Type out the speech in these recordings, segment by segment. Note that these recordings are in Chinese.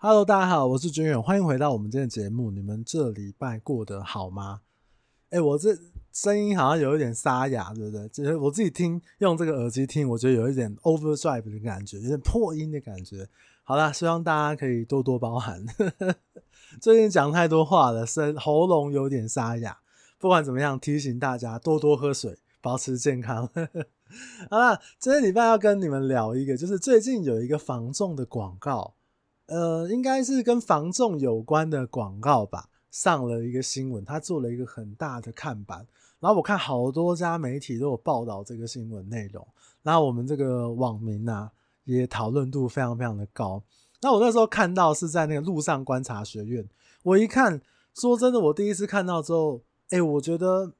Hello，大家好，我是军远，欢迎回到我们今天的节目。你们这礼拜过得好吗？哎、我这声音好像有一点沙哑，对不对？就是我自己听用这个耳机听，我觉得有一点 overdrive 的感觉，有点破音的感觉。好啦，希望大家可以多多包涵。最近讲太多话了，声喉咙有点沙哑。不管怎么样，提醒大家多多喝水，保持健康。好啦，今天礼拜要跟你们聊一个，就是最近有一个防重的广告。呃，应该是跟防重有关的广告吧，上了一个新闻，他做了一个很大的看板，然后我看好多家媒体都有报道这个新闻内容，然后我们这个网民啊，也讨论度非常非常的高。那我那时候看到是在那个路上观察学院，我一看，说真的，我第一次看到之后，哎，我觉得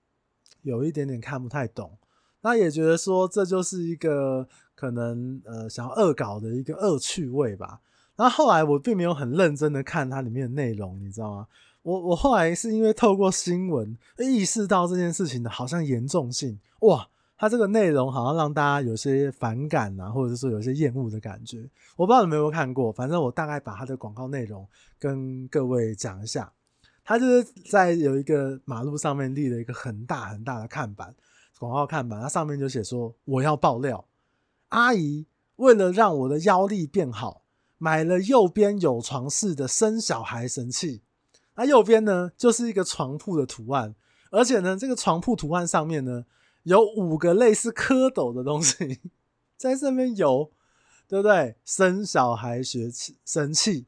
有一点点看不太懂，那也觉得说这就是一个可能呃想要恶搞的一个恶趣味吧。然后后来我并没有很认真的看它里面的内容，你知道吗？我我后来是因为透过新闻意识到这件事情的好像严重性，哇，它这个内容好像让大家有些反感啊，或者是说有些厌恶的感觉。我不知道你们有没有看过，反正我大概把它的广告内容跟各位讲一下。它就是在有一个马路上面立了一个很大很大的看板，广告看板，它上面就写说：“我要爆料，阿姨为了让我的腰力变好。”买了右边有床式的生小孩神器，那右边呢就是一个床铺的图案，而且呢这个床铺图案上面呢有五个类似蝌蚪的东西在上面游，对不对？生小孩学神器，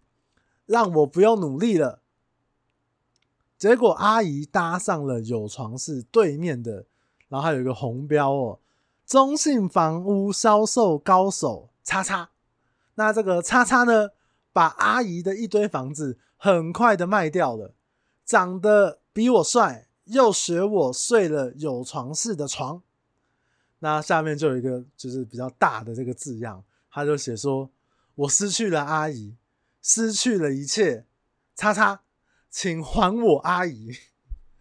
让我不用努力了。结果阿姨搭上了有床式对面的，然后还有一个红标哦，中信房屋销售高手叉叉。那这个叉叉呢，把阿姨的一堆房子很快的卖掉了，长得比我帅，又学我睡了有床式的床。那下面就有一个就是比较大的这个字样，他就写说：“我失去了阿姨，失去了一切，叉叉，请还我阿姨。”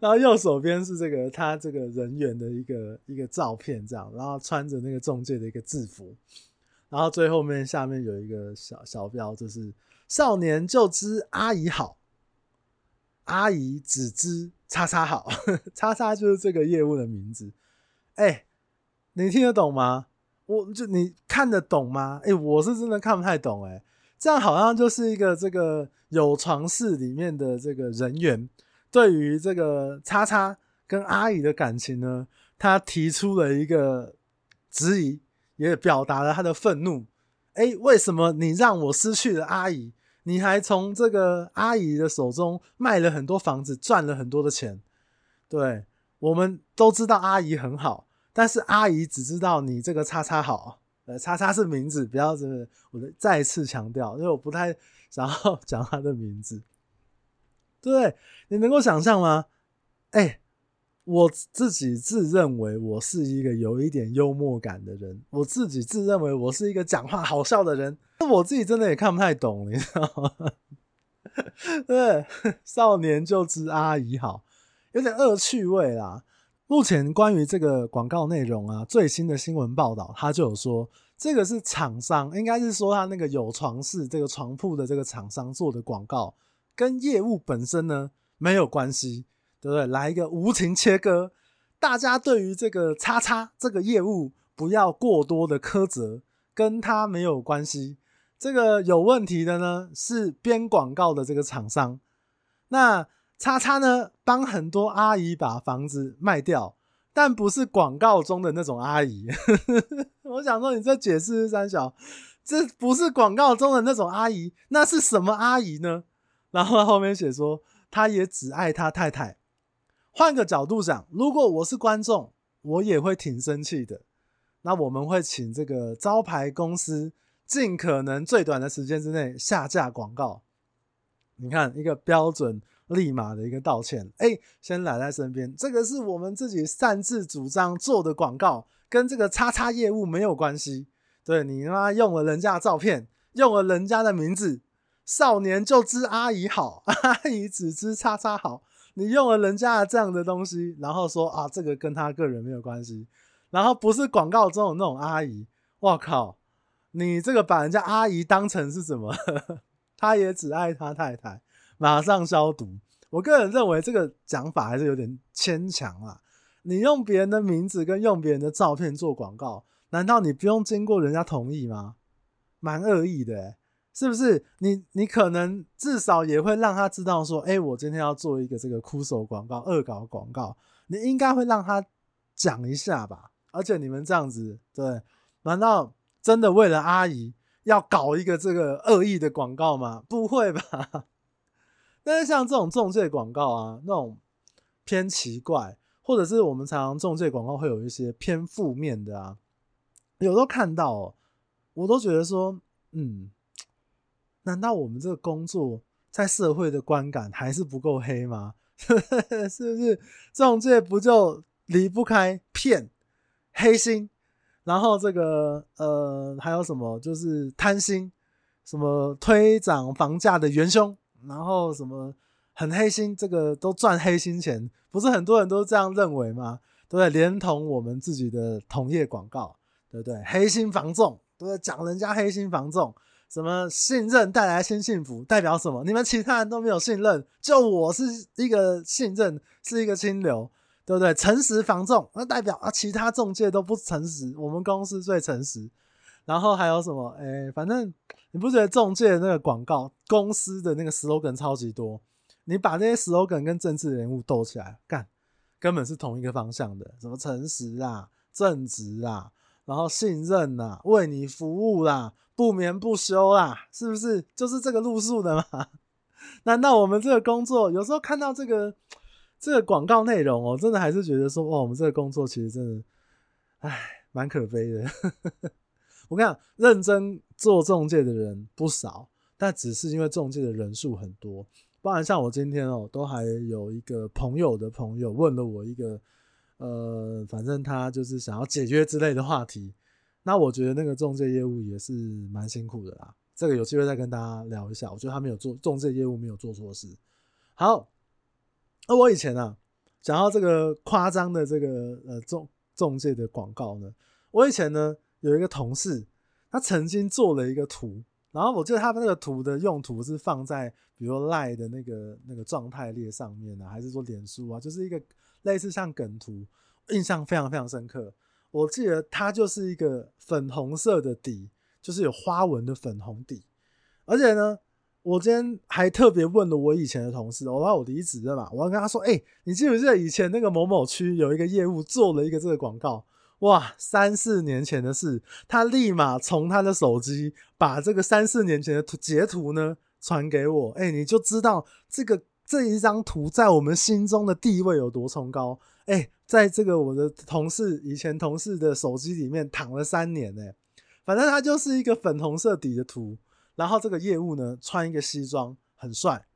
然后右手边是这个他这个人员的一个一个照片，这样，然后穿着那个中介的一个制服。然后最后面下面有一个小小标，就是少年就知阿姨好，阿姨只知叉叉好，叉叉就是这个业务的名字。哎，你听得懂吗？我就你看得懂吗？哎，我是真的看不太懂。哎，这样好像就是一个这个有床室里面的这个人员，对于这个叉叉跟阿姨的感情呢，他提出了一个质疑。也表达了他的愤怒。哎，为什么你让我失去了阿姨？你还从这个阿姨的手中卖了很多房子，赚了很多的钱。对，我们都知道阿姨很好，但是阿姨只知道你这个叉叉好。呃，叉叉是名字，不要这个，我再次强调，因为我不太想要讲他的名字。对，你能够想象吗？哎。我自己自认为我是一个有一点幽默感的人，我自己自认为我是一个讲话好笑的人，那我自己真的也看不太懂，你知道吗？对，少年就知阿姨好，有点恶趣味啦。目前关于这个广告内容啊，最新的新闻报道，他就有说，这个是厂商，应该是说他那个有床式这个床铺的这个厂商做的广告，跟业务本身呢没有关系。对不对？来一个无情切割，大家对于这个叉叉这个业务不要过多的苛责，跟他没有关系。这个有问题的呢是编广告的这个厂商。那叉叉呢帮很多阿姨把房子卖掉，但不是广告中的那种阿姨。我想说，你这解释三小，这不是广告中的那种阿姨，那是什么阿姨呢？然后后面写说，他也只爱他太太。换个角度讲，如果我是观众，我也会挺生气的。那我们会请这个招牌公司尽可能最短的时间之内下架广告。你看，一个标准立马的一个道歉。哎，先来在身边，这个是我们自己擅自主张做的广告，跟这个叉叉业务没有关系。对，你妈用了人家的照片，用了人家的名字，少年就知阿姨好，阿姨只知叉叉好。你用了人家这样的东西，然后说啊，这个跟他个人没有关系，然后不是广告中的那种阿姨，我靠，你这个把人家阿姨当成是什么？他也只爱他太太，马上消毒。我个人认为这个讲法还是有点牵强啊。你用别人的名字跟用别人的照片做广告，难道你不用经过人家同意吗？蛮恶意的，是不是？你你可能至少也会让他知道说，欸，我今天要做一个这个枯手广告、恶搞广告，你应该会让他讲一下吧。而且你们这样子，对，难道真的为了阿姨要搞一个这个恶意的广告吗？不会吧？但是像这种重罪广告啊，那种偏奇怪。或者是我们常常重罪广告会有一些偏负面的啊，有时候看到，我都觉得说，嗯，难道我们这个工作在社会的观感还是不够黑吗？是不是？仲介不就离不开骗、黑心，然后这个呃还有什么就是贪心，什么推涨房价的元凶，然后什么。很黑心，这个都赚黑心钱，不是很多人都这样认为吗？对不对？连同我们自己的同业广告，对不对？黑心房仲，对不对？讲人家黑心房仲，什么信任带来新幸福，代表什么？你们其他人都没有信任，就我是一个信任，是一个清流，对不对？诚实防重，那代表啊，其他中介都不诚实，我们公司最诚实。然后还有什么？哎，反正你不觉得中介那个广告，公司的那个 slogan 超级多？你把那些 slogan 跟政治人物斗起来干，根本是同一个方向的，什么诚实啊、正直啊，然后信任啊、为你服务啦、不眠不休啦，是不是就是这个路数的嘛？难道我们这个工作有时候看到这个这个广告内容哦，真的还是觉得说哇，我们这个工作其实真的，唉，蛮可悲的。我跟你讲，认真做中介的人不少，但只是因为中介的人数很多。不然像我今天哦，都还有一个朋友的朋友问了我一个，呃，反正他就是想要解约之类的话题。那我觉得那个中介业务也是蛮辛苦的啦。这个有机会再跟大家聊一下。我觉得他没有做中介业务，没有做错事。好，那我以前啊，讲到这个夸张的这个呃中中介的广告呢，我以前呢有一个同事，他曾经做了一个图。然后我记得他那个图的用途是放在比如说 Line 的那个那个状态列上面呢，还是说脸书啊？就是一个类似像梗图，印象非常非常深刻。我记得它就是一个粉红色的底，就是有花纹的粉红底。而且呢，我今天还特别问了我以前的同事，我怕我离职了嘛，我要跟他说：“哎，你记不记得以前那个某某区有一个业务做了一个这个广告？”哇，三四年前的事，他立马从他的手机把这个三四年前的图截图呢传给我，哎、你就知道这个这一张图在我们心中的地位有多崇高。哎、在这个我的同事以前同事的手机里面躺了三年，呢，反正他就是一个粉红色底的图，然后这个业务呢穿一个西装很帅，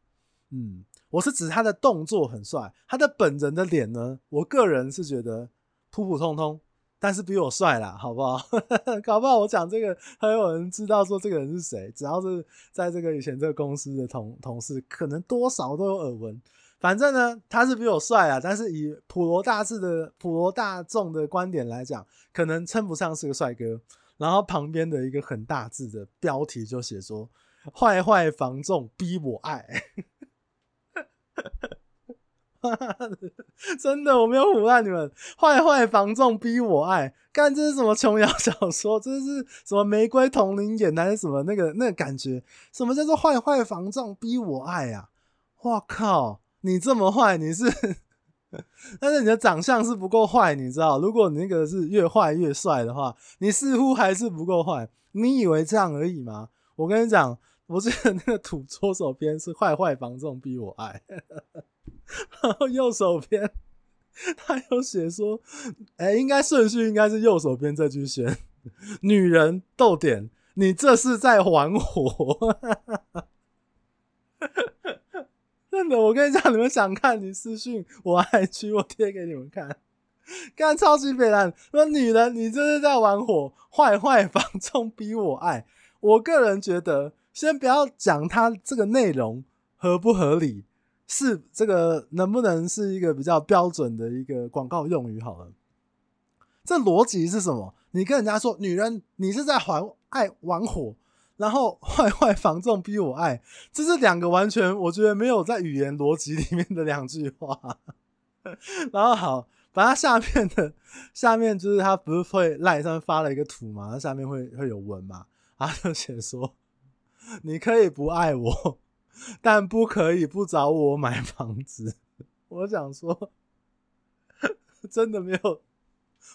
嗯，我是指他的动作很帅，他的本人的脸呢，我个人是觉得普普通通。但是比我帅啦，好不好？搞不好我讲这个，还有人知道说这个人是谁。只要是在这个以前这个公司的同同事，可能多少都有耳闻。反正呢，他是比我帅啊。但是以普罗大致的普罗大众的观点来讲，可能称不上是个帅哥。然后旁边的一个很大字的标题就写说：“坏坏房仲逼我爱。”真的，我没有唬烂你们。坏坏房仲逼我爱，干，这是什么琼瑶小说？这是什么玫瑰瞳铃眼还是什么那个那个感觉？什么叫做坏坏房仲逼我爱啊？哇靠！你这么坏，你是？但是你的长相是不够坏，你知道？如果你那个是越坏越帅的话，你似乎还是不够坏。你以为这样而已吗？我跟你讲，我记得那个土左手边是坏坏房仲逼我爱。然后右手边，他有写说：“哎、欸，应该顺序应该是右手边这句先。女人逗点，你这是在玩火。”真的，我跟你讲，你们想看，你私信我爱区我贴给你们看。干超级北烂，说女人，你这是在玩火，坏坏房仲逼我爱。我个人觉得，先不要讲他这个内容合不合理。是这个能不能是一个比较标准的一个广告用语？好了，这逻辑是什么？你跟人家说女人，你是在还爱玩火，然后坏坏房仲逼我爱，这是两个完全我觉得没有在语言逻辑里面的两句话。然后好，把它下面的下面就是他不是会赖上面发了一个图嘛，他下面会会有文嘛，他就写说，你可以不爱我，但不可以不找我买房子。我想说，真的没有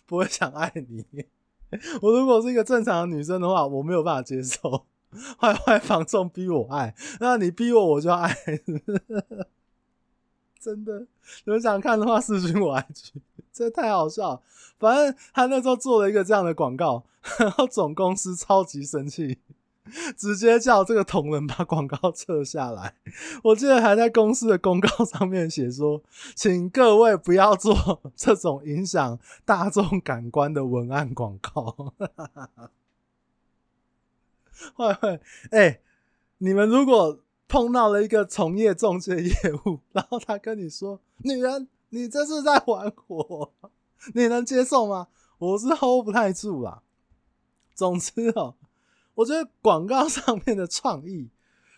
不会想爱你。我如果是一个正常的女生的话，我没有办法接受坏坏房仲逼我爱，那你逼我我就要爱，真的。你们想看的话，私信我 IG，这太好笑。反正他那时候做了一个这样的广告，然后总公司超级生气。直接叫这个同仁把广告撤下来。我记得还在公司的公告上面写说，请各位不要做这种影响大众感官的文案广告。会会，哎，你们如果碰到了一个从业中介业务，然后他跟你说：“女人，你这是在玩火，你能接受吗？”我是 hold 不太住啦。总之哦。我觉得广告上面的创意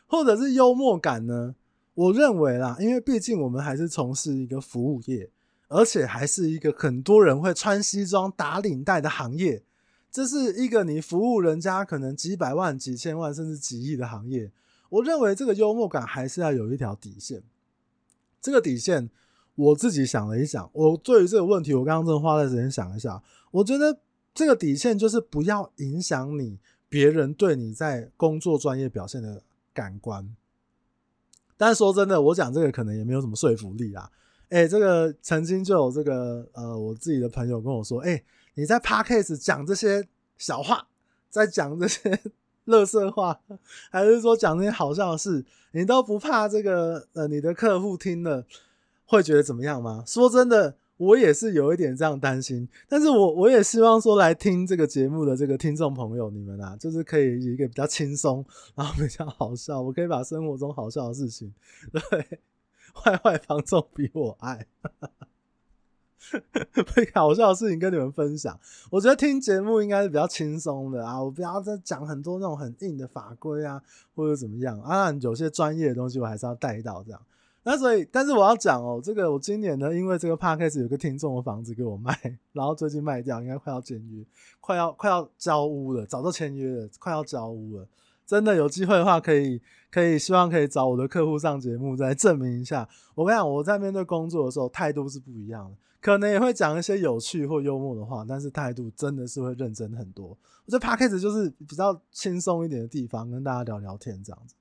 或者是幽默感呢，我认为啦，因为毕竟我们还是从事一个服务业，而且还是一个很多人会穿西装打领带的行业，这是一个你服务人家可能几百万、几千万甚至几亿的行业。我认为这个幽默感还是要有一条底线。这个底线，我自己想了一想，我对于这个问题，我刚刚真的花了时间想一下，我觉得这个底线就是不要影响你。别人对你在工作专业表现的感官，但说真的，我讲这个可能也没有什么说服力啦。哎、这个曾经就有这个呃，我自己的朋友跟我说，哎、你在 Podcast 讲这些小话，在讲这些 乐色话，还是说讲那些好笑的事，你都不怕这个呃，你的客户听了会觉得怎么样吗？说真的。我也是有一点这样担心，但是我我也希望说，来听这个节目的这个听众朋友，你们啊，就是可以一个比较轻松，然后比较好笑，我可以把生活中好笑的事情，对，坏坏房仲比我爱，被搞笑的事情跟你们分享。我觉得听节目应该是比较轻松的啊，我不要再讲很多那种很硬的法规啊，或者怎么样啊，有些专业的东西我还是要带到这样。那所以，但是我要讲哦，这个我今年呢，因为这个 podcast 有个听众的房子给我卖，然后最近卖掉，应该快要签约，快要快要交屋了，早就签约了，快要交屋了。真的有机会的话，可以可以，希望可以找我的客户上节目，再证明一下。我跟你讲，我在面对工作的时候态度是不一样的，可能也会讲一些有趣或幽默的话，但是态度真的是会认真很多。我觉得 podcast 就是比较轻松一点的地方，跟大家聊聊天这样子。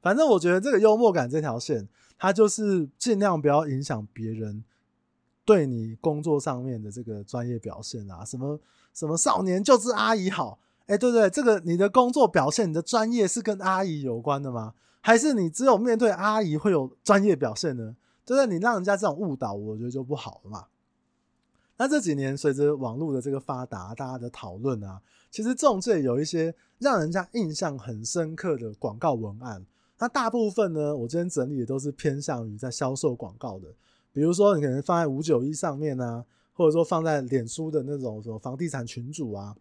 反正我觉得这个幽默感这条线。它就是尽量不要影响别人对你工作上面的这个专业表现啊，什么什么少年就是阿姨好，哎，对对，这个你的工作表现，你的专业是跟阿姨有关的吗？还是你只有面对阿姨会有专业表现呢？就是？你让人家这种误导，我觉得就不好了嘛。那这几年随着网络的这个发达，大家的讨论啊，其实仲介有一些让人家印象很深刻的广告文案。那大部分呢，我今天整理的都是偏向于在销售广告的，比如说你可能放在五九一上面啊，或者说放在脸书的那种什么房地产群组啊。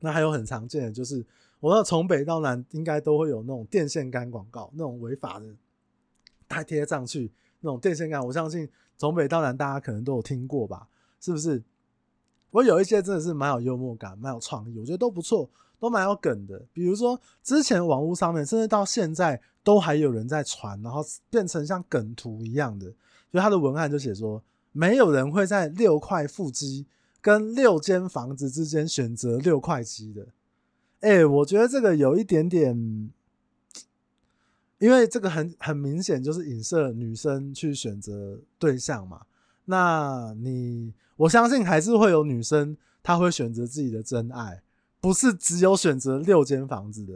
那还有很常见的就是，我说从北到南应该都会有那种电线杆广告，那种违法的，它贴上去那种电线杆，我相信从北到南大家可能都有听过吧？是不是？我有一些真的是蛮有幽默感，蛮有创意，我觉得都不错。都蛮有梗的，比如说之前网络上面，甚至到现在都还有人在传，然后变成像梗图一样的。所以他的文案就写说，没有人会在六块腹肌跟六间房子之间选择六块肌的。哎，我觉得这个有一点点，因为这个很很明显就是影射女生去选择对象嘛。那你我相信还是会有女生她会选择自己的真爱。不是只有选择六间房子的，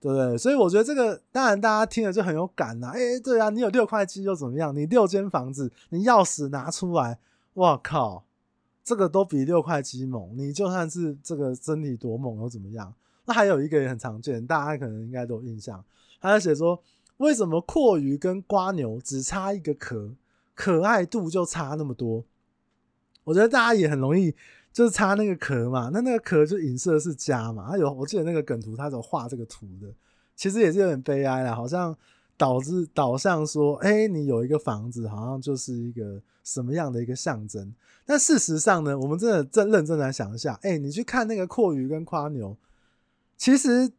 对不对？所以我觉得这个当然大家听了就很有感呐。哎，对啊，你有六块肌又怎么样？你六间房子，你钥匙拿出来，哇靠，这个都比六块七猛。你就算是这个身体多猛又怎么样？那还有一个也很常见，大家可能应该都有印象，他在写说，为什么蛞蝓跟瓜牛只差一个壳，可爱度就差那么多？我觉得大家也很容易。就是插那个壳嘛，那那个壳就影射是家嘛。他有我记得那个梗图，他有画这个图的，其实也是有点悲哀啦，好像导致导向说，哎、你有一个房子，好像就是一个什么样的一个象征。但事实上呢，我们真的真认真来想一下，哎、你去看那个蛞蝓跟夸牛，其实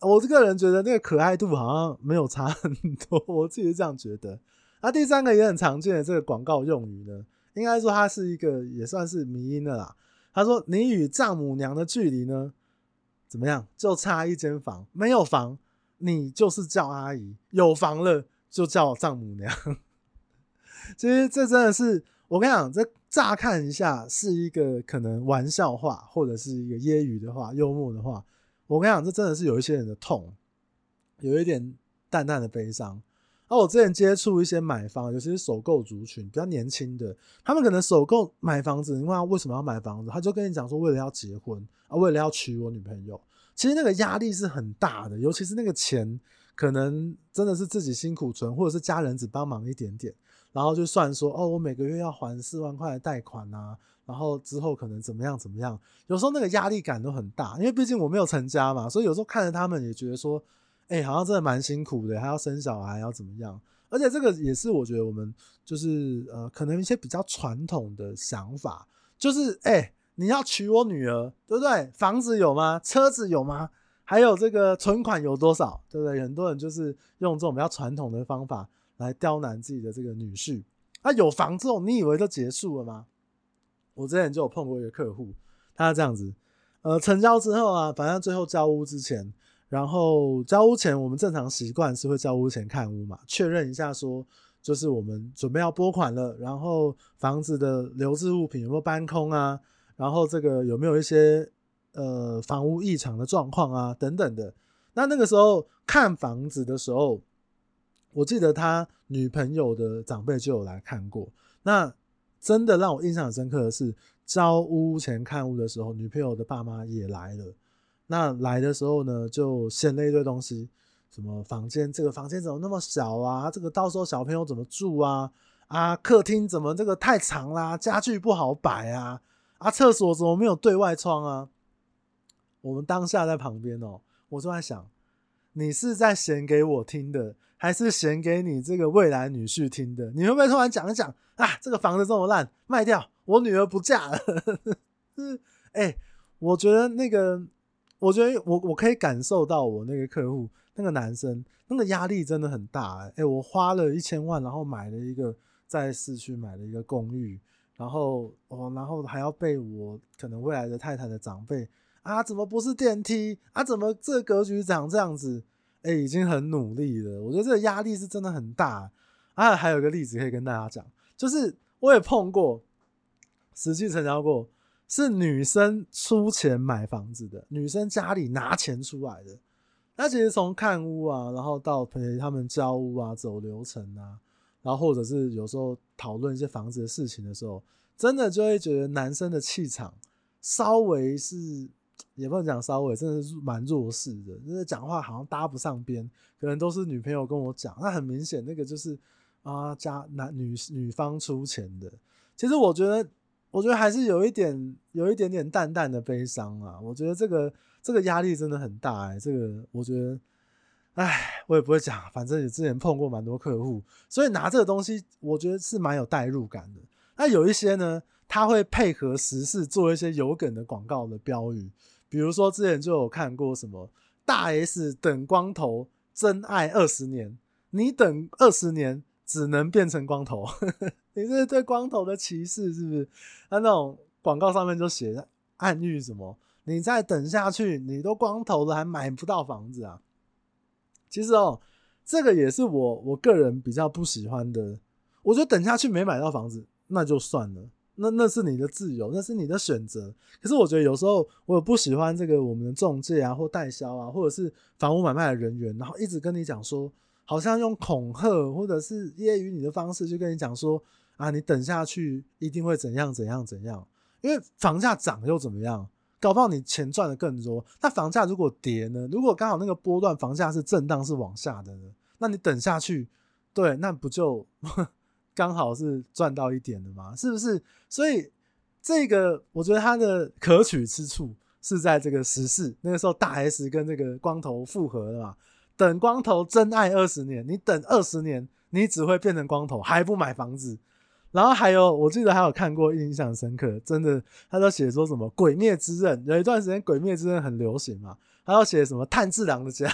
我这个人觉得那个可爱度好像没有差很多，我自己是这样觉得。那第三个也很常见的这个广告用语呢，应该说它是一个也算是迷因的啦。他说：“你与丈母娘的距离呢，怎么样？就差一间房，没有房，你就是叫阿姨；有房了，就叫丈母娘。”其实这真的是我跟你讲，这乍看一下是一个可能玩笑话，或者是一个揶揄的话、幽默的话。我跟你讲，这真的是有一些人的痛，有一点淡淡的悲伤。而我之前接触一些买房，尤其是首购族群比较年轻的，他们可能首购买房子，你问他为什么要买房子，他就跟你讲说，为了要结婚啊，为了要娶我女朋友。其实那个压力是很大的，尤其是那个钱，可能真的是自己辛苦存，或者是家人只帮忙一点点，然后就算说哦，我每个月要还四万块的贷款啊，然后之后可能怎么样怎么样，有时候那个压力感都很大，因为毕竟我没有成家嘛，所以有时候看着他们也觉得说。哎、好像真的蛮辛苦的，还要生小孩，要怎么样？而且这个也是我觉得我们就是呃，可能一些比较传统的想法，就是哎、你要娶我女儿，对不对？房子有吗？车子有吗？还有这个存款有多少，对不对？很多人就是用这种比较传统的方法来刁难自己的这个女婿。啊，有房之后，你以为就结束了吗？我之前就有碰过一个客户，他这样子，呃，成交之后啊，反正最后交屋之前。然后交屋前，我们正常习惯是会交屋前看屋嘛，确认一下说，就是我们准备要拨款了，然后房子的留置物品有没有搬空啊，然后这个有没有一些呃房屋异常的状况啊等等的。那那个时候看房子的时候，我记得他女朋友的长辈就有来看过。那真的让我印象很深刻的是，交屋前看屋的时候，女朋友的爸妈也来了。那来的时候呢，就掀了一堆东西，什么房间，这个房间怎么那么小啊？这个到时候小朋友怎么住啊？啊，客厅怎么这个太长啦？家具不好摆啊？啊，厕所怎么没有对外窗啊？我们当下在旁边哦，我就在想，你是在嫌给我听的，还是嫌给你这个未来女婿听的？你会不会突然讲一讲啊？这个房子这么烂，卖掉，我女儿不嫁了。是，哎，我觉得那个。我觉得我我可以感受到我那个客户那个男生那个压力真的很大哎、我花了一千万，然后买了一个在市区买了一个公寓，然后哦，然后还要被我可能未来的太太的长辈啊，怎么不是电梯啊？怎么这格局长这样子？哎、已经很努力了。我觉得这个压力是真的很大啊。还有一个例子可以跟大家讲，就是我也碰过，实际成交过。是女生出钱买房子的，女生家里拿钱出来的。那其实从看屋啊，然后到陪他们交屋啊，走流程啊，然后或者是有时候讨论一些房子的事情的时候，真的就会觉得男生的气场稍微是，也不能讲稍微，真的是蛮弱势的，就是讲话好像搭不上边，可能都是女朋友跟我讲，那很明显那个就是啊，家男女女方出钱的。其实我觉得。我觉得还是有一点，有一点点淡淡的悲伤啊。我觉得这个这个压力真的很大哎、这个我觉得，哎，我也不会讲，反正也之前碰过蛮多客户，所以拿这个东西，我觉得是蛮有代入感的。那有一些呢，他会配合时事做一些有梗的广告的标语，比如说之前就有看过什么“大 S 等光头，真爱二十年”，你等二十年。只能变成光头，你这是对光头的歧视是不是？那那种广告上面就写暗喻什么？你再等下去，你都光头了还买不到房子啊？其实哦，这个也是我我个人比较不喜欢的。我觉得等下去没买到房子，那就算了，那那是你的自由，那是你的选择。可是我觉得有时候我也不喜欢这个我们的中介啊，或代销啊，或者是房屋买卖的人员，然后一直跟你讲说。好像用恐吓或者是揶揄你的方式，就跟你讲说啊，你等下去一定会怎样怎样怎样，因为房价涨又怎么样？搞不好你钱赚的更多。那房价如果跌呢？如果刚好那个波段房价是震荡是往下的呢？那你等下去，对，那不就 刚好是赚到一点的吗？是不是？所以这个我觉得它的可取之处是在这个时事，那个时候大 S 跟那个光头复合了嘛，等光头真爱二十年，你等二十年，你只会变成光头，还不买房子。然后还有，我记得还有看过印象深刻，真的，他都写说什么《鬼灭之刃》，有一段时间《鬼灭之刃》很流行嘛，他要写什么炭治郎的家，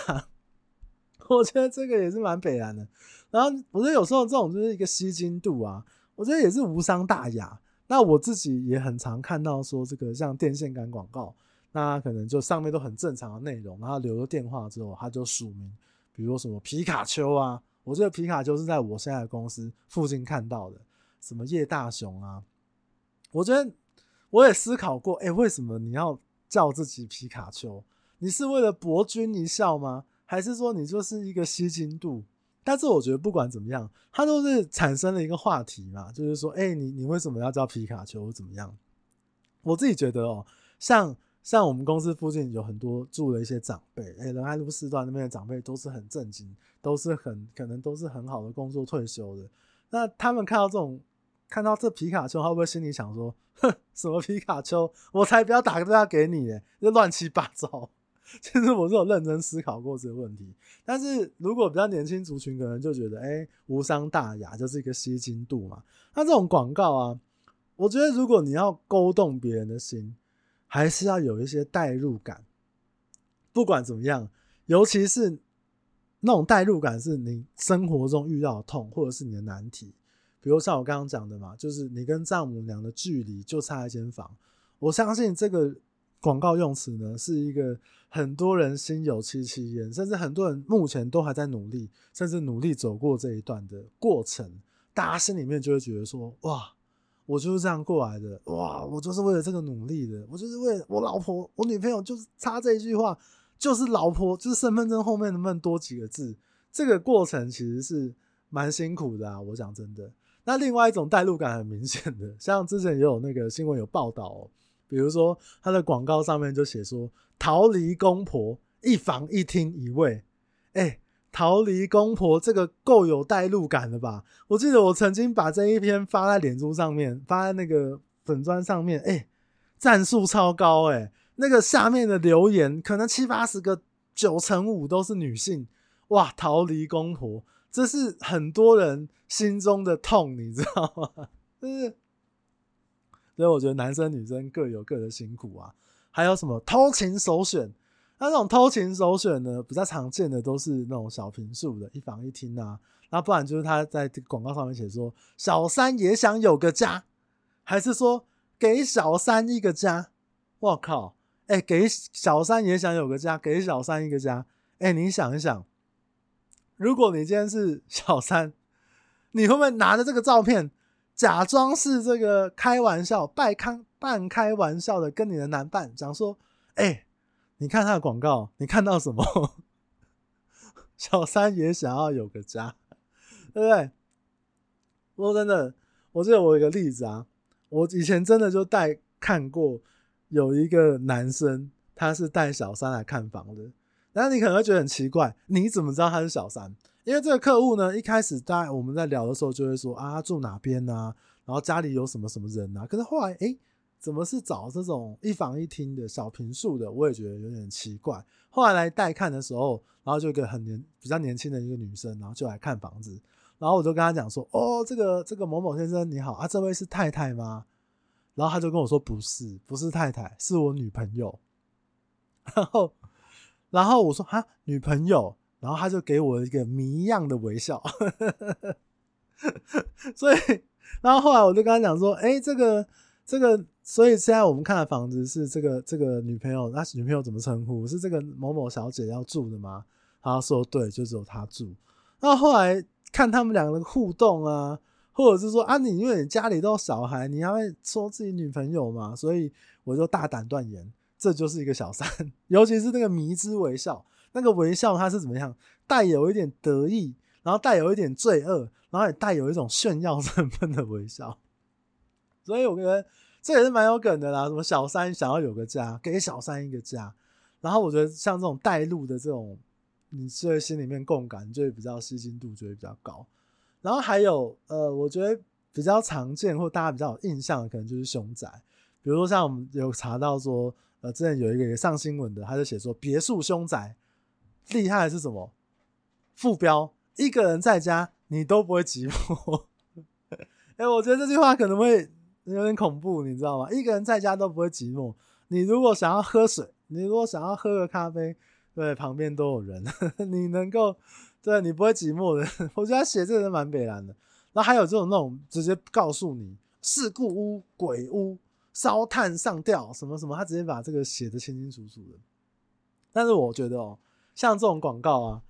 我觉得这个也是蛮北然的。然后我觉得有时候这种就是一个吸睛度啊，我觉得也是无伤大雅。那我自己也很常看到说这个像电线杆广告，那可能就上面都很正常的内容，然后留了电话之后，他就署名，比如说什么皮卡丘啊，我觉得皮卡丘是在我现在的公司附近看到的。什么叶大雄啊？我觉得我也思考过，哎、为什么你要叫自己皮卡丘？你是为了博君一笑吗？还是说你就是一个吸睛度？但是我觉得不管怎么样，它都是产生了一个话题嘛，就是说，哎、你你为什么要叫皮卡丘？怎么样？我自己觉得哦、像像我们公司附近有很多住的一些长辈，哎、欸，仁爱路四段那边的长辈都是很正经，都是很可能都是很好的工作退休的，那他们看到这种。看到这皮卡丘，他会不会心里想说：“哼，什么皮卡丘？我才不要打个电话给你！”哎，就乱七八糟。其实我是有认真思考过这个问题。但是如果比较年轻族群，可能就觉得：“哎、无伤大雅，就是一个吸睛度嘛。”那这种广告啊，我觉得如果你要勾动别人的心，还是要有一些代入感。不管怎么样，尤其是那种代入感，是你生活中遇到的痛，或者是你的难题。比如像我刚刚讲的嘛，就是你跟丈母娘的距离就差一间房。我相信这个广告用词呢，是一个很多人心有戚戚焉，甚至很多人目前都还在努力，甚至努力走过这一段的过程。大家心里面就会觉得说：哇，我就是这样过来的，哇，我就是为了这个努力的，我就是为了我老婆、我女朋友，就是差这一句话，就是老婆，就是身份证后面能不能多几个字？这个过程其实是蛮辛苦的啊，我讲真的。那另外一种代入感很明显的，像之前也有那个新闻有报道哦，比如说他的广告上面就写说“逃离公婆一房一厅一卫”，哎，逃离公婆这个够有代入感了吧？我记得我曾经把这一篇发在脸书上面，发在那个粉砖上面，哎，赞数超高哎，那个下面的留言可能七八十个，九成五都是女性，哇，逃离公婆。这是很多人心中的痛，你知道吗？就是，所以我觉得男生女生各有各的辛苦啊。还有什么偷情首选？那这种偷情首选呢，比较常见的都是那种小平数的一房一厅啊。那不然就是他在广告上面写说“小三也想有个家”，还是说“给小三一个家”？我靠！哎，给小三也想有个家，给小三一个家。哎，你想一想。如果你今天是小三，你会不会拿着这个照片，假装是这个开玩笑、半开半开玩笑的跟你的男伴讲说：“哎、你看他的广告，你看到什么？小三也想要有个家，对不对？”说真的，我记得我有一个例子啊，我以前真的就带看过有一个男生，他是带小三来看房的。但是你可能会觉得很奇怪，你怎么知道他是小三？因为这个客户呢，一开始在我们在聊的时候就会说啊，住哪边啊，然后家里有什么什么人啊。可是后来，哎、怎么是找这种一房一厅的小平数的？我也觉得有点奇怪。后来来带看的时候，然后就一个很年比较年轻的一个女生，然后就来看房子，然后我就跟她讲说，哦，这个这个某某先生你好啊，这位是太太吗？然后她就跟我说不是，不是太太，是我女朋友。然后。然后我说哈，女朋友，然后他就给我一个谜一样的微笑，所以，然后后来我就跟他讲说，哎，这个这个，所以现在我们看的房子是这个这个女朋友，那女朋友怎么称呼？是这个某某小姐要住的吗？他说对，就只有她住。然后来看他们两个人互动啊，或者是说啊，你因为你家里都有小孩，你还会说自己女朋友嘛？所以我就大胆断言。这就是一个小三，尤其是那个迷之微笑，那个微笑它是怎么样？带有一点得意，然后带有一点罪恶，然后也带有一种炫耀身份的微笑。所以我觉得这也是蛮有梗的啦。什么小三想要有个家，给小三一个家。然后我觉得像这种带路的这种，你就会心里面共感，就会比较吸睛度就会比较高。然后还有呃，我觉得比较常见或大家比较有印象的，可能就是熊仔。比如说像我们有查到说，呃，之前有一个也上新闻的，他就写说别墅凶宅厉害是什么？副标：一个人在家你都不会寂寞。哎、我觉得这句话可能会有点恐怖，你知道吗？一个人在家都不会寂寞。你如果想要喝水，你如果想要喝个咖啡，对，旁边都有人，你能够对你不会寂寞的。我觉得他写这个人蛮北烂的。然后还有这种那种直接告诉你事故屋、鬼屋。烧炭上吊什么什么，他直接把这个写得清清楚楚的。但是我觉得哦、像这种广告啊，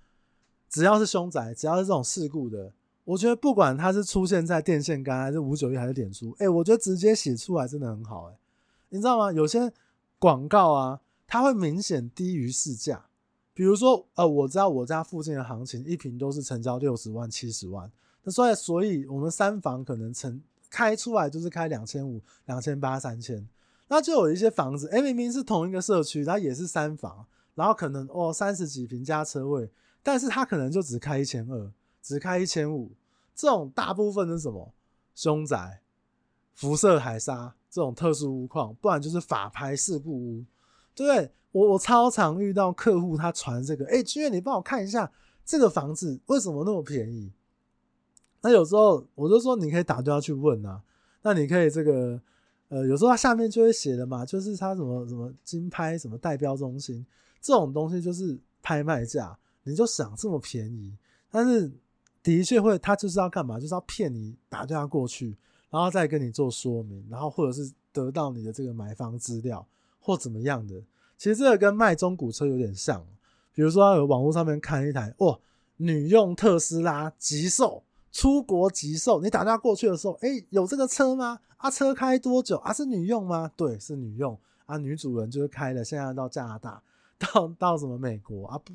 只要是凶宅，只要是这种事故的，我觉得不管它是出现在电线杆，还是五九一，还是脸书，哎，我觉得直接写出来真的很好。哎，你知道吗？有些广告啊，它会明显低于市价。比如说，呃，我知道我家附近的行情，一平都是成交六十万、七十万。那所以，所以我们三房可能成。开出来就是开两千五、两千八、三千，那就有一些房子，哎、明明是同一个社区，它也是三房，然后可能哦三十几平加车位，但是它可能就只开一千二，只开一千五，这种大部分是什么？凶宅、辐射海沙这种特殊屋况，不然就是法拍事故屋，对不对？我我超常遇到客户他传这个，哎、欸，君越你帮我看一下这个房子为什么那么便宜？那有时候我就说，你可以打电话去问啊。那你可以这个，呃，有时候它下面就会写的嘛，就是它什么什么金拍什么代标中心这种东西，就是拍卖价。你就想这么便宜，但是的确会，他就是要干嘛？就是要骗你打电话过去，然后再跟你做说明，然后或者是得到你的这个买房资料或怎么样的。其实这个跟卖中古车有点像，比如说有网络上面看一台哇，女用特斯拉急售。出国急售，你打电话过去的时候，哎、有这个车吗？啊，车开多久？啊，是女用吗？对，是女用。啊，女主人就是开了，现在到加拿大，到到什么美国啊？不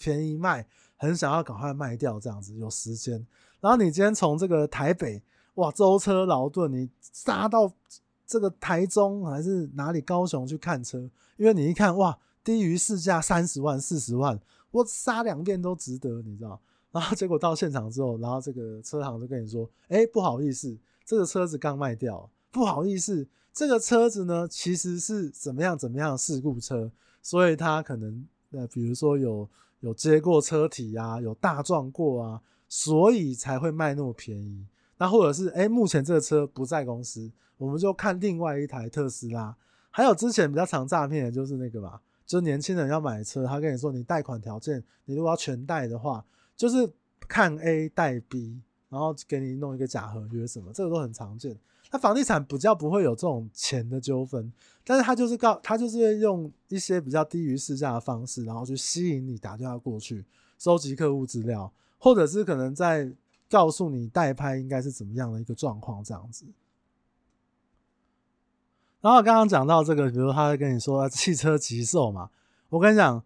便宜卖，很想要赶快卖掉，这样子有时间。然后你今天从这个台北，哇，舟车劳顿，你杀到这个台中还是哪里？高雄去看车，因为你一看，哇，低于市价三十万、四十万，我杀两遍都值得，你知道？然后结果到现场之后，然后这个车行就跟你说：“哎，不好意思，这个车子刚卖掉。不好意思，这个车子呢其实是怎么样怎么样事故车，所以它可能呃，比如说有有接过车体啊，有大撞过啊，所以才会卖那么便宜。那或者是哎，目前这个车不在公司，我们就看另外一台特斯拉。还有之前比较常诈骗的就是那个吧，就是年轻人要买车，他跟你说你贷款条件，你如果要全贷的话。”就是看 A 带 B，然后给你弄一个假合约什么，这个都很常见。那房地产比较不会有这种钱的纠纷，但是他就是告他就是用一些比较低于市价的方式，然后去吸引你打电话过去，收集客户资料，或者是可能在告诉你代拍应该是怎么样的一个状况这样子。然后刚刚讲到这个，比如他会跟你说汽车急售嘛，我跟你讲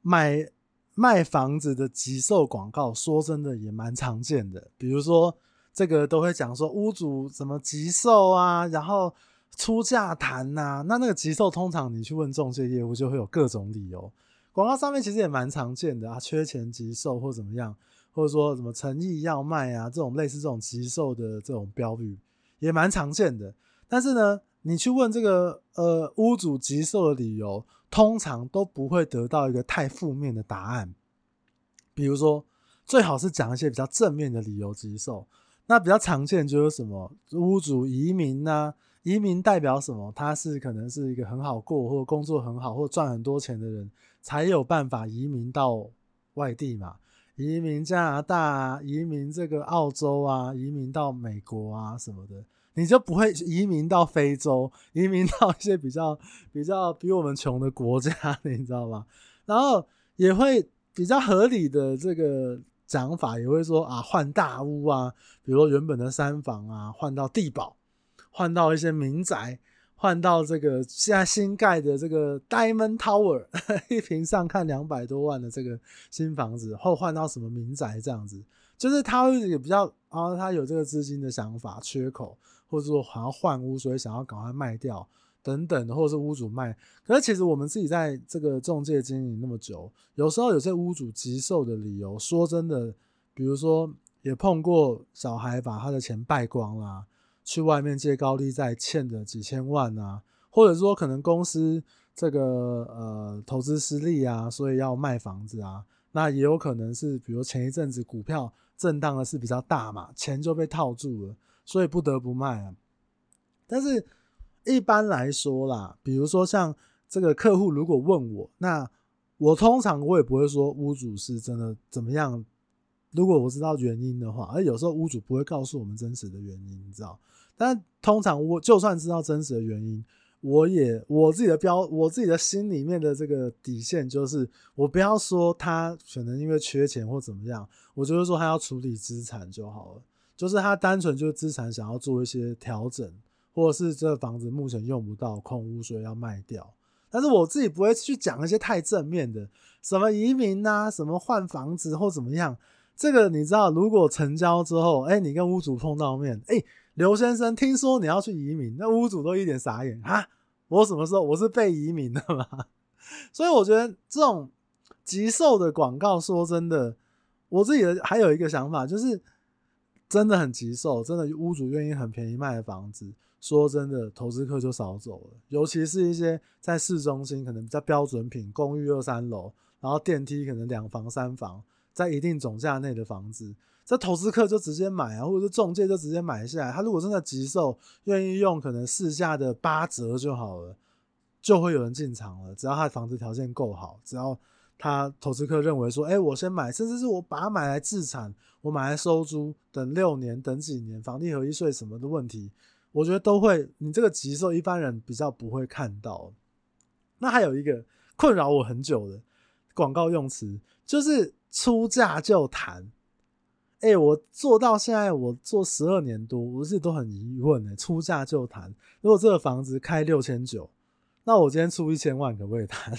买。卖房子的急售广告，说真的也蛮常见的。比如说，这个都会讲说屋主怎么急售啊，然后出价谈呐。那那个急售，通常你去问中介业务，就会有各种理由。广告上面其实也蛮常见的啊，缺钱急售或怎么样，或者说什么诚意要卖啊，这种类似这种急售的这种标语也蛮常见的。但是呢，你去问这个呃屋主急售的理由。通常都不会得到一个太负面的答案，比如说，最好是讲一些比较正面的理由接受。那比较常见就是什么屋主移民啊，移民代表什么？他是可能是一个很好过，或工作很好，或赚很多钱的人，才有办法移民到外地嘛。移民加拿大啊，移民这个澳洲啊，移民到美国啊什么的。你就不会移民到非洲，移民到一些比较比较比我们穷的国家，你知道吗？然后也会比较合理的这个讲法，也会说啊，换大屋啊，比如说原本的三房啊，换到地堡，换到一些民宅，换到这个现在新盖的这个 Diamond Tower，一平上看两百多万的这个新房子，或换到什么民宅这样子，就是他会也比较啊，他有这个资金的想法缺口。或者说好像换屋，所以想要赶快卖掉等等的，或者是屋主卖。可是其实我们自己在这个中介经营那么久，有时候有些屋主急售的理由，说真的，比如说也碰过小孩把他的钱败光啦，去外面借高利贷欠的几千万啊，或者说可能公司这个呃投资失利啊，所以要卖房子啊，那也有可能是比如前一阵子股票震荡的是比较大嘛，钱就被套住了，所以不得不卖啊。但是一般来说啦，比如说像这个客户如果问我，那我通常我也不会说屋主是真的怎么样。如果我知道原因的话，而有时候屋主不会告诉我们真实的原因，你知道？但通常我就算知道真实的原因，我也我自己的标，我自己的心里面的这个底线就是，我不要说他可能因为缺钱或怎么样，我就是说他要处理资产就好了，就是他单纯就是资产想要做一些调整，或者是这个房子目前用不到空屋，所以要卖掉。但是我自己不会去讲一些太正面的，什么移民啊，什么换房子或怎么样。这个你知道，如果成交之后，哎，你跟屋主碰到面，哎，刘先生，听说你要去移民，那屋主都一脸傻眼哈，我什么时候我是被移民的吗？所以我觉得这种急售的广告，说真的，我自己的还有一个想法，就是真的很急售，真的屋主愿意很便宜卖的房子。说真的，投资客就少走了，尤其是一些在市中心可能比较标准品公寓二三楼，然后电梯可能两房三房，在一定总价内的房子，这投资客就直接买啊，或者是中介就直接买下来。他如果真的急售，愿意用可能市价的八折就好了，就会有人进场了。只要他的房子条件够好，只要他投资客认为说，哎，我先买，甚至是我把它买来自产，我买来收租，等六年，等几年，房地合一税什么的问题。我觉得都会，你这个急售一般人比较不会看到。那还有一个困扰我很久的广告用词，就是出价就谈。哎、我做到现在，我做十二年多，我自己都很疑问哎，出价就谈。如果这个房子开六千九，那我今天出一千万可不可以谈？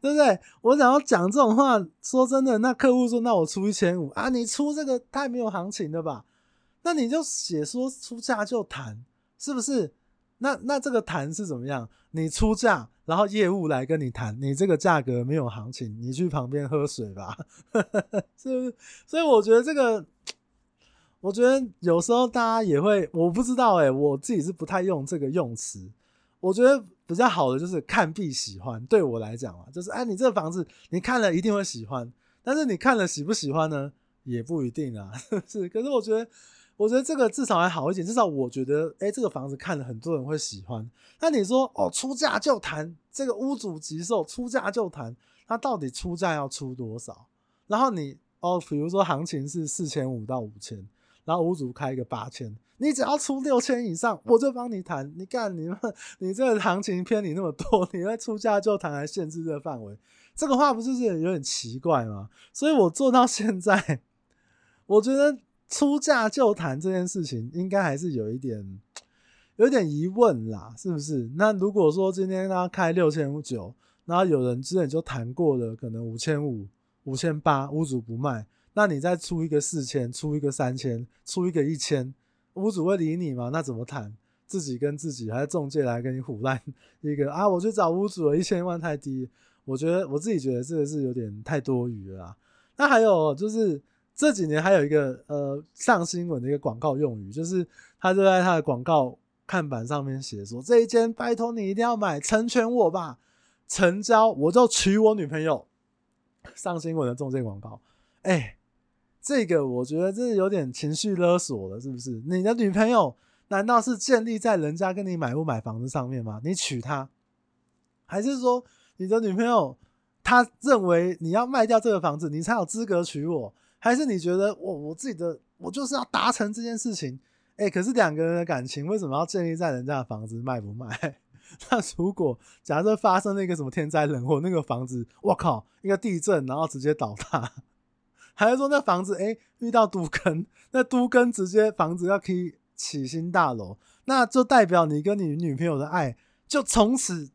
对不对？我想要讲这种话，说真的，那客户说，那我出一千五啊，你出这个太没有行情了吧？那你就写说出价就谈，是不是？那那这个谈是怎么样？你出价，然后业务来跟你谈，你这个价格没有行情，你去旁边喝水吧，是不是？所以我觉得这个，我觉得有时候大家也会，我不知道哎、欸，我自己是不太用这个用词。我觉得比较好的就是看必喜欢，对我来讲啊，就是哎，你这个房子你看了一定会喜欢，但是你看了喜不喜欢呢？也不一定啊，是？可是我觉得。我觉得这个至少还好一点，至少我觉得，哎、这个房子看了很多人会喜欢。那你说，哦，出价就谈，这个屋主急售，出价就谈，他到底出价要出多少？然后你，哦，比如说行情是四千五到五千，然后屋主开一个八千，你只要出六千以上，我就帮你谈。你看，你们你这个行情偏离那么多，你在出价就谈还限制这个范围，这个话不就是有点奇怪吗？所以我做到现在，我觉得。出价就谈这件事情，应该还是有一点，有点疑问啦，是不是？那如果说今天他开六千五九，然后有人之前就谈过了，可能五千五、五千八，屋主不卖，那你再出一个四千，出一个三千，出一个一千，屋主会理你吗？那怎么谈？自己跟自己，还是中介来跟你唬烂一个啊？我去找屋主了，一千万太低，我觉得我自己觉得这个是有点太多余了。那还有就是。这几年还有一个呃上新闻的一个广告用语，就是他就在他的广告看板上面写说：“这一间拜托你一定要买，成全我吧，成交我就娶我女朋友。”上新闻的中介广告，哎，这个我觉得这有点情绪勒索了，是不是？你的女朋友难道是建立在人家跟你买不买房子上面吗？你娶她，还是说你的女朋友她认为你要卖掉这个房子，你才有资格娶我？还是你觉得我我自己的我就是要达成这件事情，哎、可是两个人的感情为什么要建立在人家的房子卖不卖？那如果假设发生那个什么天灾人祸，那个房子我靠一个地震然后直接倒塌，还是说那房子哎、遇到都更，那都更直接房子要可以起新大楼，那就代表你跟你女朋友的爱就从此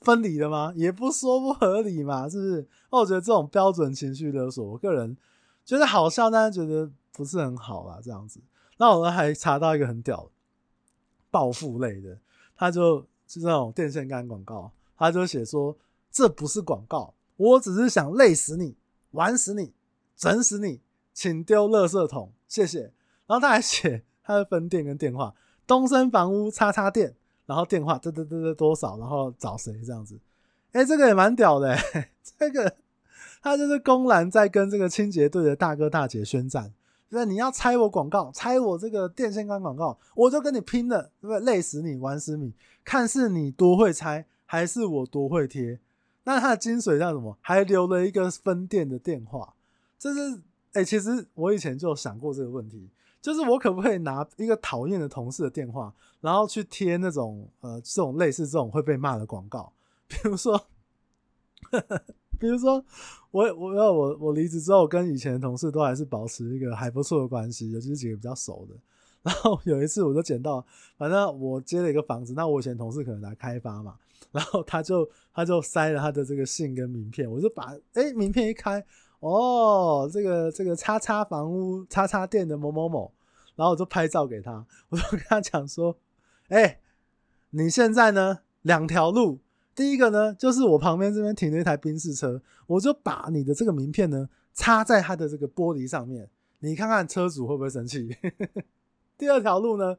分离了吗？也不说不合理嘛，是不是？那我觉得这种标准情绪勒索，我个人。觉得好笑，但是觉得不是很好啦，这样子。那我们还查到一个很屌暴富类的，他就是那种电线杆广告，他就写说，这不是广告，我只是想累死你、玩死你、整死你，请丢垃圾桶，谢谢。然后他还写，他的分店跟电话，东森房屋叉叉店，然后电话嘚嘚嘚嘚多少，然后找谁这样子。哎、这个也蛮屌的、欸，这个他就是公然在跟这个清洁队的大哥大姐宣战。那你要拆我广告，拆我这个电线杆广告，我就跟你拼了，对不对？累死你，玩死你，看是你多会拆，还是我多会贴。那它的精髓叫什么？还留了一个分店的电话。这是哎、其实我以前就有想过这个问题，就是我可不可以拿一个讨厌的同事的电话，然后去贴那种呃这种类似这种会被骂的广告，比如说。比如说，我我要我我离职之后，跟以前的同事都还是保持一个还不错的关系，尤其是几个比较熟的。然后有一次，我就捡到，反正我接了一个房子，那我以前同事可能来开发嘛，然后他就他就塞了他的这个信跟名片，我就把哎、名片一开，哦，这个这个叉叉房屋叉叉店的某某某，然后我就拍照给他，我就跟他讲说，哎、你现在呢两条路。第一个呢，就是我旁边这边停了一台宾士车，我就把你的这个名片呢插在他的这个玻璃上面，你看看车主会不会生气？第二条路呢，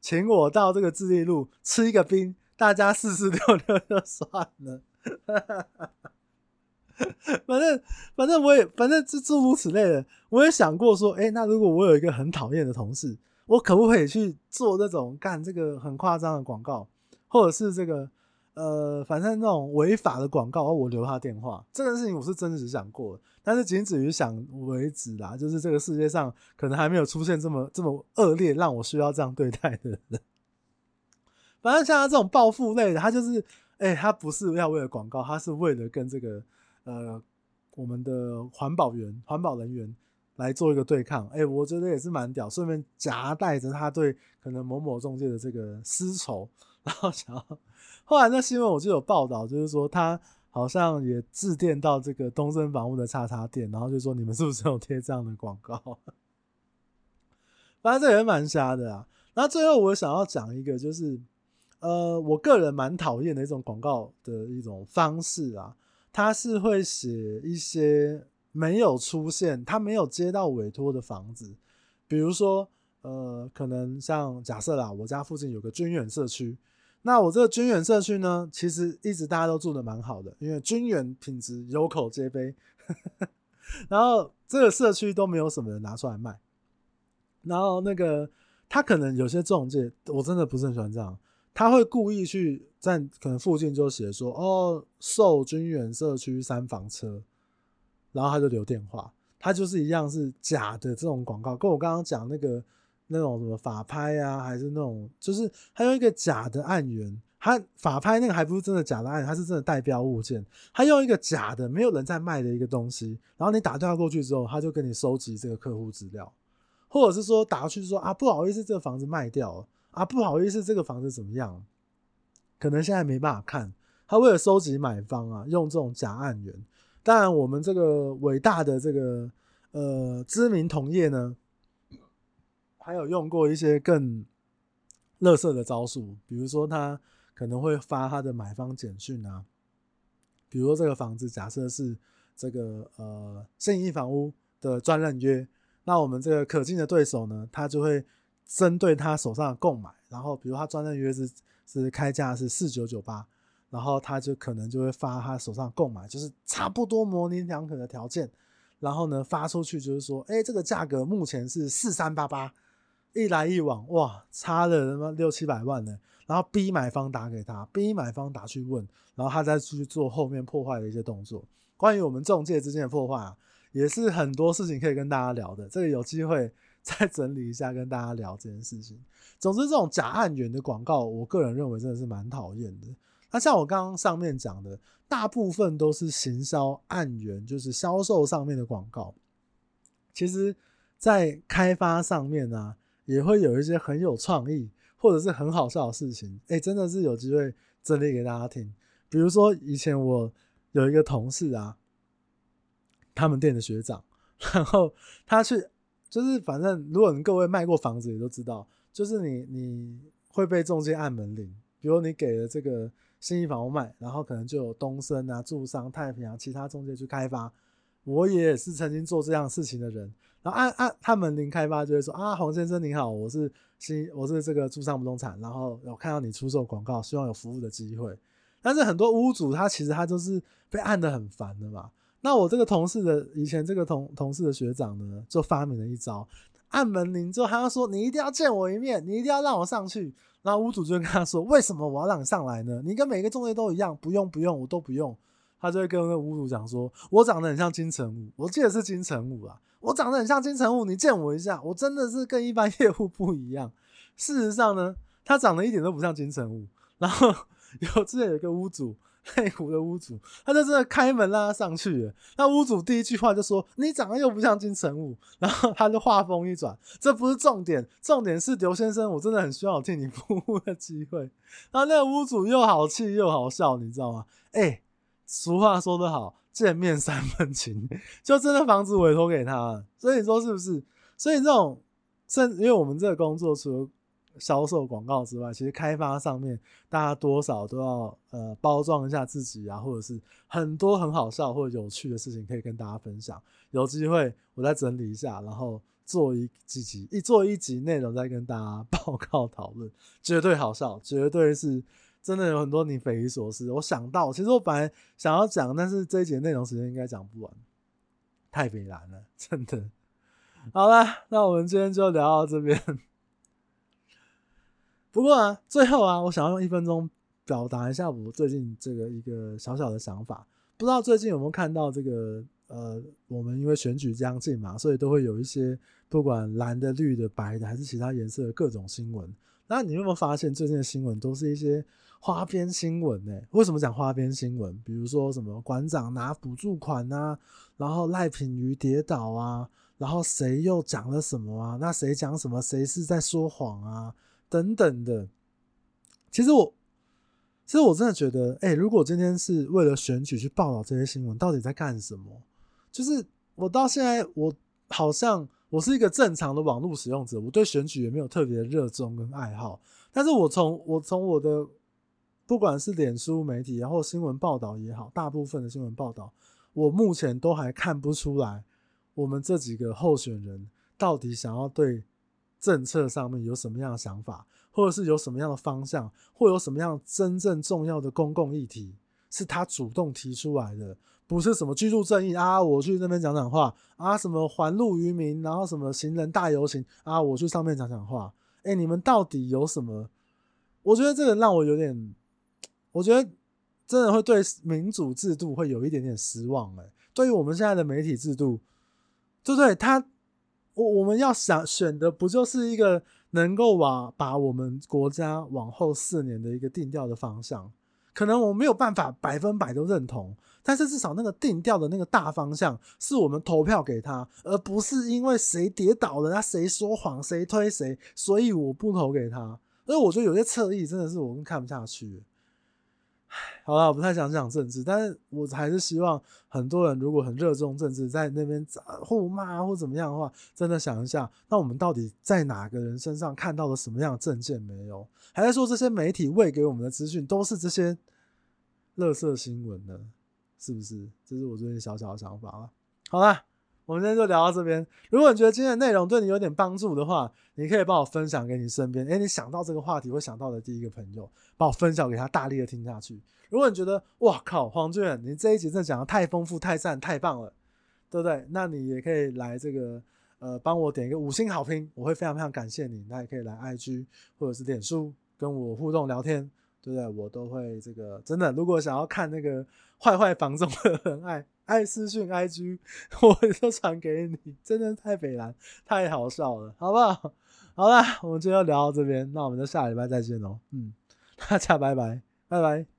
请我到这个智利路吃一个冰，大家四四六六就算了。反正反正我也反正是诸如此类的，我也想过说，哎、那如果我有一个很讨厌的同事，我可不可以去做这种干这个很夸张的广告，或者是这个？呃，反正那种违法的广告，我留他电话，这个事情我是真实想过的，但是仅止于想为止啦。就是这个世界上可能还没有出现这么这么恶劣，让我需要这样对待的人。反正像他这种暴富类的，他就是，哎、他不是要为了广告，他是为了跟这个呃我们的环保员、环保人员来做一个对抗。哎、我觉得也是蛮屌，顺便夹带着他对可能某某中介的这个私仇，然后想要。后来那新闻我就有报道，就是说他好像也致电到这个东森房屋的叉叉店，然后就说你们是不是有贴这样的广告？反正这也蛮瞎的啊。那最后我想要讲一个，就是呃，我个人蛮讨厌的一种广告的一种方式啊，他是会写一些没有出现、他没有接到委托的房子，比如说呃，可能像假设啦，我家附近有个军远社区。那我这个军远社区呢，其实一直大家都住的蛮好的，因为军远品质有口皆碑。然后这个社区都没有什么人拿出来卖。然后那个他可能有些中介，我真的不是很喜欢这样，他会故意去但可能附近就写说哦，售军远社区三房车，然后他就留电话，他就是一样是假的这种广告，跟我刚刚讲那个。那种什么法拍啊，还是那种，就是他用一个假的案源，他法拍那个还不是真的假的案，他是真的代标物件，他用一个假的没有人在卖的一个东西，然后你打电话过去之后，他就跟你收集这个客户资料，或者是说打过去说啊，不好意思，这个房子卖掉了啊，不好意思，这个房子怎么样？可能现在没办法看，他为了收集买方啊，用这种假案源。当然，我们这个伟大的这个呃知名同业呢。还有用过一些更垃圾的招数，比如说他可能会发他的买方简讯啊，比如说这个房子假设是这个呃信义房屋的专任约，那我们这个可敬的对手呢，他就会针对他手上的购买，然后比如他专任约是是开价是四九九八，然后他就可能就会发他手上购买就是差不多模棱两可的条件，然后呢发出去就是说，哎，这个价格目前是四三八八。一来一往，哇，差了他妈六七百万呢。然后逼买方打给他，逼买方打去问，然后他再去做后面破坏的一些动作。关于我们中介之间的破坏啊，也是很多事情可以跟大家聊的。这个有机会再整理一下，跟大家聊这件事情。总之，这种假案源的广告，我个人认为真的是蛮讨厌的。那像我刚刚上面讲的，大部分都是行销案源，就是销售上面的广告。其实，在开发上面呢、也会有一些很有创意或者是很好笑的事情，哎，真的是有机会整理给大家听。比如说以前我有一个同事啊，他们店的学长，然后他去就是反正如果你各位卖过房子也都知道，就是你你会被中介按门铃，比如你给了这个信义房屋卖，然后可能就有东升啊、住商、太平洋其他中介去开发，我也是曾经做这样事情的人。然后按按他门铃开发就会说啊，黄先生您好，我是新我是这个住商不动产，然后我看到你出售广告，希望有服务的机会。但是很多屋主他其实他就是被按得很烦的嘛。那我这个同事的以前这个同同事的学长呢，就发明了一招，按门铃之后还要说你一定要见我一面，你一定要让我上去。然后屋主就跟他说，为什么我要让你上来呢？你跟每个中介都一样，不用不用，我都不用。他就会跟那个屋主讲说，我长得很像金城武，我记得是金城武啊，我长得很像金城武，你见我一下，我真的是跟一般 业务不一样。事实上呢，他长得一点都不像金城武。然后 有之前有一个屋主。内湖的屋主，他就真的开门让他上去。那屋主第一句话就说：“你长得又不像金城武。”然后他就话锋一转：“这不是重点，重点是刘先生，我真的很需要替你服务的机会。”然后那个屋主又好气又好笑，你知道吗？哎、俗话说得好，见面三分情，就真的房子委托给他了。所以你说是不是？所以这种，甚因为我们这个工作除了销售广告之外，其实开发上面大家多少都要呃包装一下自己啊，或者是很多很好笑或者有趣的事情可以跟大家分享。有机会我再整理一下，然后做一几集一做一集内容再跟大家 报告讨论，绝对好笑，绝对是真的有很多你匪夷所思。我想到，其实我本来想要讲，但是这一集内容时间应该讲不完，太北蓝了，真的。好了，那我们今天就聊到这边。不过啊，最后啊，我想要用一分钟表达一下我最近这个一个小小的想法。不知道最近有没有看到这个？呃，我们因为选举将近嘛，所以都会有一些不管蓝的、绿的、白的，还是其他颜色的各种新闻。那你有没有发现最近的新闻都是一些花边新闻呢？为什么讲花边新闻？比如说什么馆长拿补助款啊，然后赖品瑜跌倒啊，然后谁又讲了什么啊？那谁讲什么？谁是在说谎啊？等等的，其实我，其实我真的觉得，哎、如果今天是为了选举去报道这些新闻，到底在干什么？就是我到现在，我好像我是一个正常的网络使用者，我对选举也没有特别的热衷跟爱好。但是我从我从我的不管是脸书媒体，然后新闻报道也好，大部分的新闻报道，我目前都还看不出来，我们这几个候选人到底想要对。政策上面有什么样的想法，或者是有什么样的方向，或有什么样真正重要的公共议题，是他主动提出来的，不是什么居住正义啊，我去那边讲讲话啊，什么还路于民，然后什么行人大游行啊，我去上面讲讲话。哎、你们到底有什么？我觉得这个让我有点，我觉得真的会对民主制度会有一点点失望。哎，对于我们现在的媒体制度，对不对？他。我我们要想选的不就是一个能够把把我们国家往后四年的一个定调的方向，可能我没有办法百分百都认同，但是至少那个定调的那个大方向是我们投票给他，而不是因为谁跌倒了，那谁说谎谁推谁，所以我不投给他。所以我觉得有些侧翼真的是我们看不下去。好了，我不太想讲政治，但是我还是希望很多人如果很热衷政治，在那边互骂或怎么样的话，真的想一下，那我们到底在哪个人身上看到了什么样的政见没有？还是说这些媒体喂给我们的资讯都是这些垃圾新闻呢？是不是？这是我最近小小的想法了。好了。我们今天就聊到这边。如果你觉得今天的内容对你有点帮助的话，你可以帮我分享给你身边，诶，你想到这个话题会想到的第一个朋友，帮我分享给他，大力的听下去。如果你觉得哇靠，黄俊远，你这一集真的讲的太丰富、太赞、太棒了，对不对？那你也可以来这个呃，帮我点一个五星好评，我会非常非常感谢你。那也可以来 IG 或者是脸书跟我互动聊天。对不对？我都会这个真的。如果想要看那个坏坏房中的 人爱爱私讯 IG，我就传给你。真的太北蓝，太好笑了，好不好？好啦，我们今天就聊到这边，那我们就下礼拜再见喽。嗯，大家拜拜，拜拜。